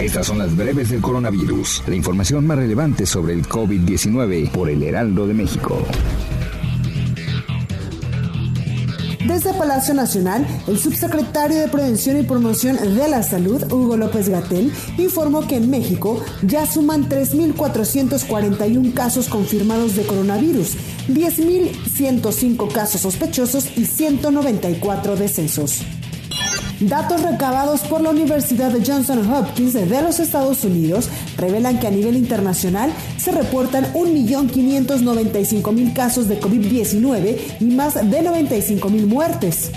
Estas son las breves del coronavirus. La información más relevante sobre el COVID-19 por el Heraldo de México. Desde Palacio Nacional, el subsecretario de Prevención y Promoción de la Salud, Hugo López Gatel, informó que en México ya suman 3.441 casos confirmados de coronavirus, 10.105 casos sospechosos y 194 decesos. Datos recabados por la Universidad de Johnson Hopkins de los Estados Unidos revelan que a nivel internacional se reportan 1.595.000 casos de COVID-19 y más de 95.000 muertes.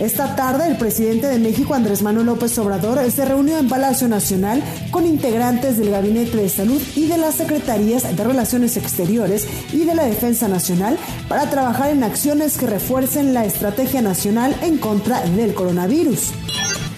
Esta tarde, el presidente de México, Andrés Manuel López Obrador, se reunió en Palacio Nacional con integrantes del Gabinete de Salud y de las Secretarías de Relaciones Exteriores y de la Defensa Nacional para trabajar en acciones que refuercen la estrategia nacional en contra del coronavirus.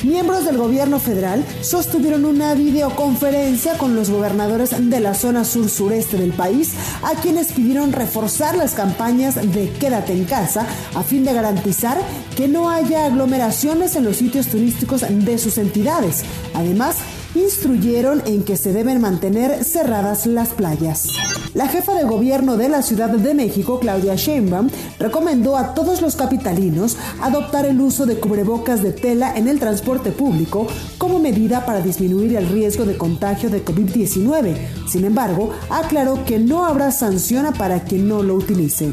Miembros del gobierno federal sostuvieron una videoconferencia con los gobernadores de la zona sur-sureste del país, a quienes pidieron reforzar las campañas de quédate en casa a fin de garantizar que no haya aglomeraciones en los sitios turísticos de sus entidades. Además, instruyeron en que se deben mantener cerradas las playas. La jefa de gobierno de la Ciudad de México, Claudia Sheinbaum, recomendó a todos los capitalinos adoptar el uso de cubrebocas de tela en el transporte público como medida para disminuir el riesgo de contagio de COVID-19. Sin embargo, aclaró que no habrá sanción para quien no lo utilice.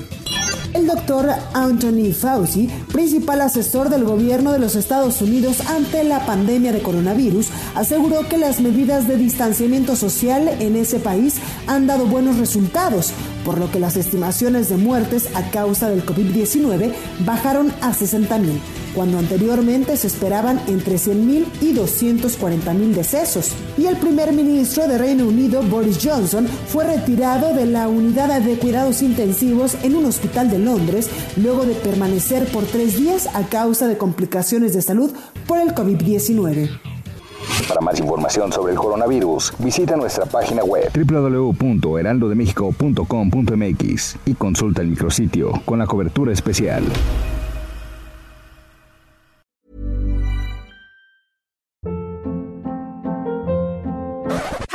El doctor Anthony Fauci, principal asesor del gobierno de los Estados Unidos ante la pandemia de coronavirus, aseguró que las medidas de distanciamiento social en ese país han dado buenos resultados, por lo que las estimaciones de muertes a causa del COVID-19 bajaron a 60.000 cuando anteriormente se esperaban entre 100.000 y 240.000 decesos. Y el primer ministro de Reino Unido, Boris Johnson, fue retirado de la unidad de cuidados intensivos en un hospital de Londres luego de permanecer por tres días a causa de complicaciones de salud por el COVID-19. Para más información sobre el coronavirus, visita nuestra página web www.heraldodemexico.com.mx y consulta el micrositio con la cobertura especial.